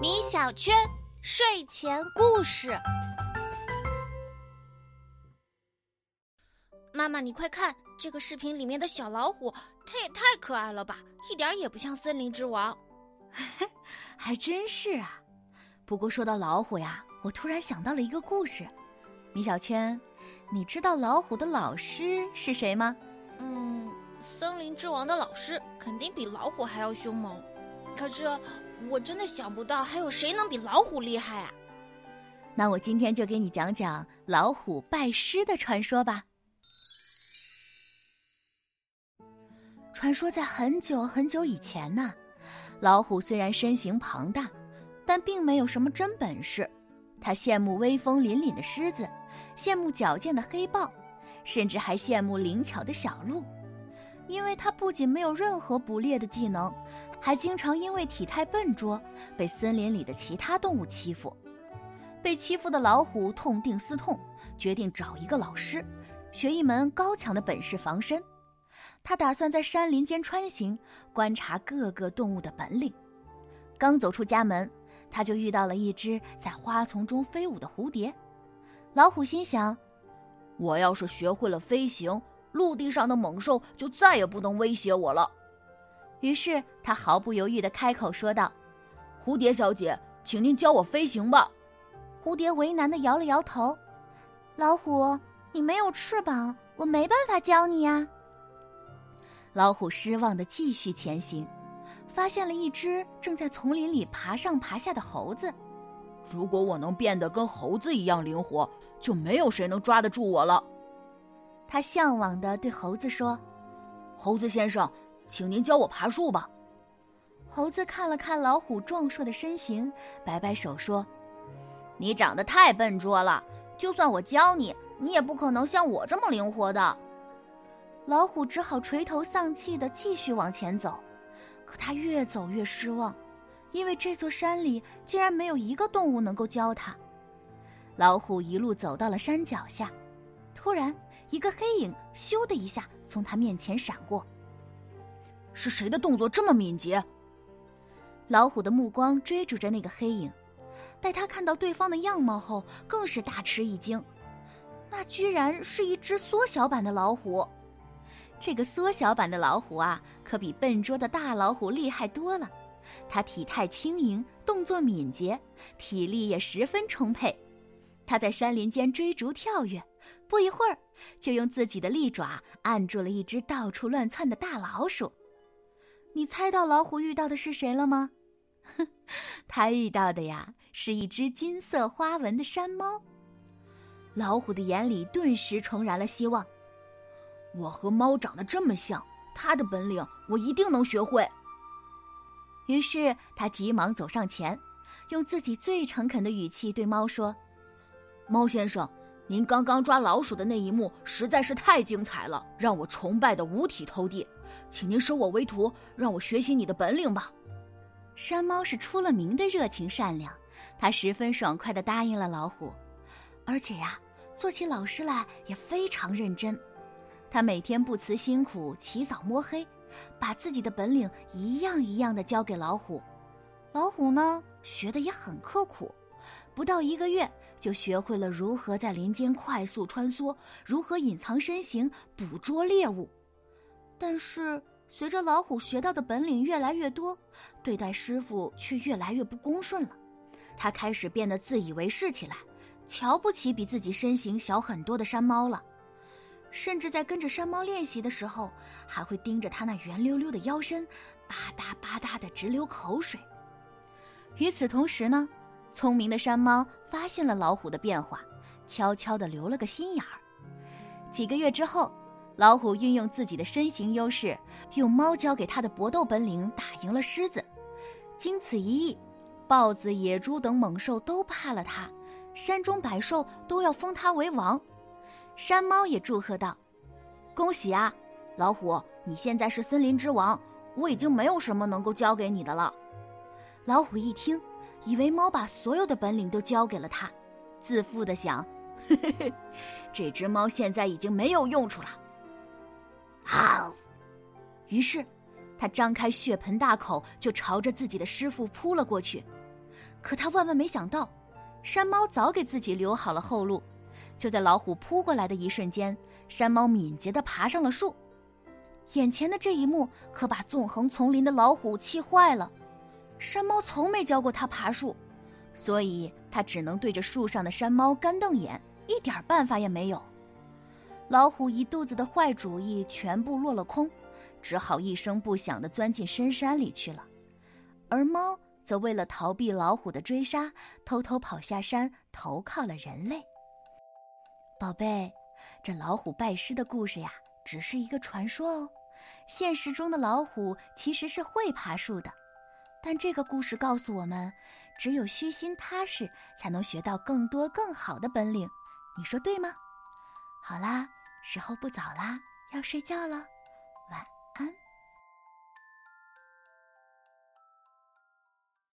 米小圈睡前故事。妈妈，你快看，这个视频里面的小老虎，它也太可爱了吧，一点也不像森林之王。还真是啊。不过说到老虎呀，我突然想到了一个故事。米小圈，你知道老虎的老师是谁吗？嗯，森林之王的老师肯定比老虎还要凶猛。可是我真的想不到还有谁能比老虎厉害啊！那我今天就给你讲讲老虎拜师的传说吧。传说在很久很久以前呢，老虎虽然身形庞大，但并没有什么真本事。他羡慕威风凛凛的狮子，羡慕矫健的黑豹，甚至还羡慕灵巧的小鹿。因为他不仅没有任何捕猎的技能，还经常因为体态笨拙被森林里的其他动物欺负。被欺负的老虎痛定思痛，决定找一个老师，学一门高强的本事防身。他打算在山林间穿行，观察各个动物的本领。刚走出家门，他就遇到了一只在花丛中飞舞的蝴蝶。老虎心想：“我要是学会了飞行，陆地上的猛兽就再也不能威胁我了。”于是他毫不犹豫地开口说道：“蝴蝶小姐，请您教我飞行吧。”蝴蝶为难地摇了摇头：“老虎，你没有翅膀，我没办法教你呀。”老虎失望地继续前行，发现了一只正在丛林里爬上爬下的猴子。如果我能变得跟猴子一样灵活，就没有谁能抓得住我了。他向往的对猴子说：“猴子先生，请您教我爬树吧。”猴子看了看老虎壮硕的身形，摆摆手说：“你长得太笨拙了，就算我教你，你也不可能像我这么灵活的。”老虎只好垂头丧气地继续往前走，可他越走越失望，因为这座山里竟然没有一个动物能够教他。老虎一路走到了山脚下，突然，一个黑影咻的一下从他面前闪过。是谁的动作这么敏捷？老虎的目光追逐着那个黑影，待他看到对方的样貌后，更是大吃一惊，那居然是一只缩小版的老虎。这个缩小版的老虎啊，可比笨拙的大老虎厉害多了。它体态轻盈，动作敏捷，体力也十分充沛。它在山林间追逐跳跃，不一会儿就用自己的利爪按住了一只到处乱窜的大老鼠。你猜到老虎遇到的是谁了吗？哼它遇到的呀，是一只金色花纹的山猫。老虎的眼里顿时重燃了希望。我和猫长得这么像，它的本领我一定能学会。于是他急忙走上前，用自己最诚恳的语气对猫说：“猫先生，您刚刚抓老鼠的那一幕实在是太精彩了，让我崇拜的五体投地，请您收我为徒，让我学习你的本领吧。”山猫是出了名的热情善良，它十分爽快地答应了老虎，而且呀，做起老师来也非常认真。他每天不辞辛苦，起早摸黑，把自己的本领一样一样的教给老虎。老虎呢，学的也很刻苦，不到一个月就学会了如何在林间快速穿梭，如何隐藏身形捕捉猎物。但是随着老虎学到的本领越来越多，对待师傅却越来越不恭顺了。他开始变得自以为是起来，瞧不起比自己身形小很多的山猫了。甚至在跟着山猫练习的时候，还会盯着它那圆溜溜的腰身，吧嗒吧嗒的直流口水。与此同时呢，聪明的山猫发现了老虎的变化，悄悄地留了个心眼儿。几个月之后，老虎运用自己的身形优势，用猫教给他的搏斗本领打赢了狮子。经此一役，豹子、野猪等猛兽都怕了他，山中百兽都要封他为王。山猫也祝贺道：“恭喜啊，老虎，你现在是森林之王，我已经没有什么能够教给你的了。”老虎一听，以为猫把所有的本领都教给了他，自负的想：“嘿嘿嘿，这只猫现在已经没有用处了。”啊！于是，他张开血盆大口就朝着自己的师傅扑了过去。可他万万没想到，山猫早给自己留好了后路。就在老虎扑过来的一瞬间，山猫敏捷地爬上了树。眼前的这一幕可把纵横丛林的老虎气坏了。山猫从没教过它爬树，所以它只能对着树上的山猫干瞪眼，一点办法也没有。老虎一肚子的坏主意全部落了空，只好一声不响地钻进深山里去了。而猫则为了逃避老虎的追杀，偷偷跑下山投靠了人类。宝贝，这老虎拜师的故事呀，只是一个传说哦。现实中的老虎其实是会爬树的，但这个故事告诉我们只有虚心踏实才能学到更多更好的本领。你说对吗？好啦时候不早啦要睡觉了晚安。